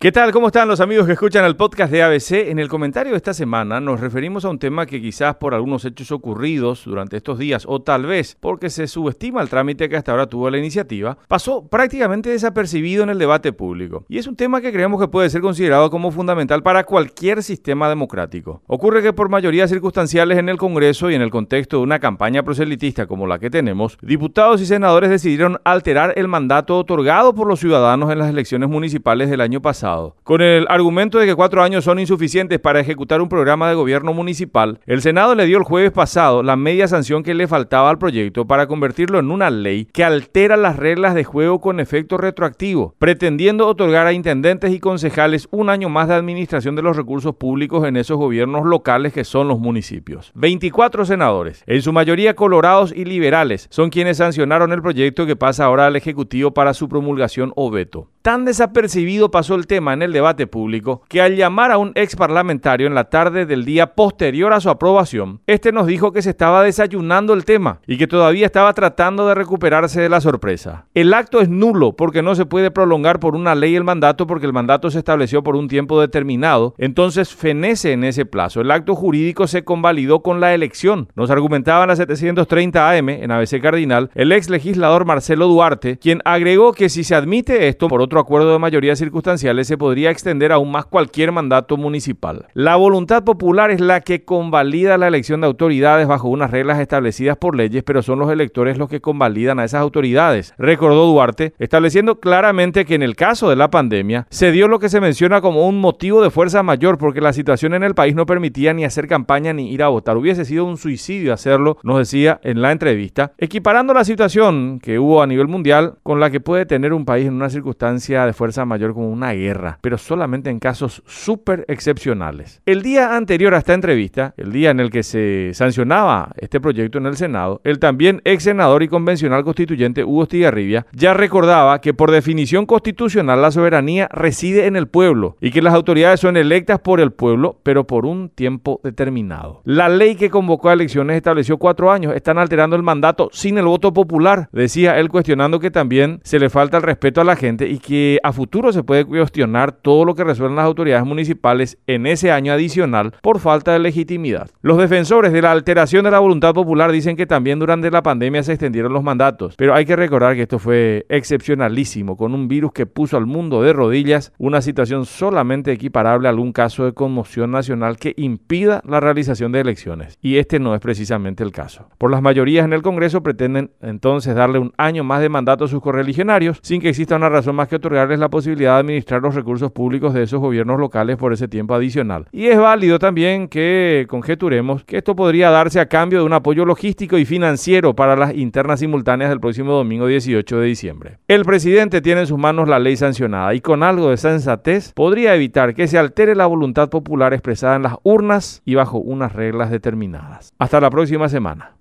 ¿Qué tal? ¿Cómo están los amigos que escuchan el podcast de ABC? En el comentario de esta semana nos referimos a un tema que quizás por algunos hechos ocurridos durante estos días o tal vez porque se subestima el trámite que hasta ahora tuvo la iniciativa, pasó prácticamente desapercibido en el debate público. Y es un tema que creemos que puede ser considerado como fundamental para cualquier sistema democrático. Ocurre que por mayorías circunstanciales en el Congreso y en el contexto de una campaña proselitista como la que tenemos, diputados y senadores decidieron alterar el mandato otorgado por los ciudadanos en las elecciones municipales del año pasado con el argumento de que cuatro años son insuficientes para ejecutar un programa de gobierno municipal, el Senado le dio el jueves pasado la media sanción que le faltaba al proyecto para convertirlo en una ley que altera las reglas de juego con efecto retroactivo, pretendiendo otorgar a intendentes y concejales un año más de administración de los recursos públicos en esos gobiernos locales que son los municipios. 24 senadores, en su mayoría colorados y liberales, son quienes sancionaron el proyecto que pasa ahora al Ejecutivo para su promulgación o veto. Tan desapercibido pasó el tema en el debate público que al llamar a un ex parlamentario en la tarde del día posterior a su aprobación, este nos dijo que se estaba desayunando el tema y que todavía estaba tratando de recuperarse de la sorpresa. El acto es nulo porque no se puede prolongar por una ley el mandato porque el mandato se estableció por un tiempo determinado, entonces fenece en ese plazo. El acto jurídico se convalidó con la elección. Nos argumentaba en la 730 AM en ABC Cardinal el ex legislador Marcelo Duarte, quien agregó que si se admite esto por otro acuerdo de mayoría circunstanciales se podría extender aún más cualquier mandato municipal. La voluntad popular es la que convalida la elección de autoridades bajo unas reglas establecidas por leyes, pero son los electores los que convalidan a esas autoridades, recordó Duarte, estableciendo claramente que en el caso de la pandemia se dio lo que se menciona como un motivo de fuerza mayor porque la situación en el país no permitía ni hacer campaña ni ir a votar. Hubiese sido un suicidio hacerlo, nos decía en la entrevista, equiparando la situación que hubo a nivel mundial con la que puede tener un país en una circunstancia de fuerza mayor como una guerra, pero solamente en casos súper excepcionales. El día anterior a esta entrevista, el día en el que se sancionaba este proyecto en el Senado, el también ex senador y convencional constituyente Hugo Stigarribia ya recordaba que por definición constitucional la soberanía reside en el pueblo y que las autoridades son electas por el pueblo, pero por un tiempo determinado. La ley que convocó a elecciones estableció cuatro años, están alterando el mandato sin el voto popular, decía él cuestionando que también se le falta el respeto a la gente y que a futuro se puede cuestionar todo lo que resuelven las autoridades municipales en ese año adicional por falta de legitimidad. Los defensores de la alteración de la voluntad popular dicen que también durante la pandemia se extendieron los mandatos, pero hay que recordar que esto fue excepcionalísimo, con un virus que puso al mundo de rodillas, una situación solamente equiparable a algún caso de conmoción nacional que impida la realización de elecciones. Y este no es precisamente el caso. Por las mayorías en el Congreso pretenden entonces darle un año más de mandato a sus correligionarios sin que exista una razón más que otorgarles la posibilidad de administrar los recursos públicos de esos gobiernos locales por ese tiempo adicional. Y es válido también que conjeturemos que esto podría darse a cambio de un apoyo logístico y financiero para las internas simultáneas del próximo domingo 18 de diciembre. El presidente tiene en sus manos la ley sancionada y con algo de sensatez podría evitar que se altere la voluntad popular expresada en las urnas y bajo unas reglas determinadas. Hasta la próxima semana.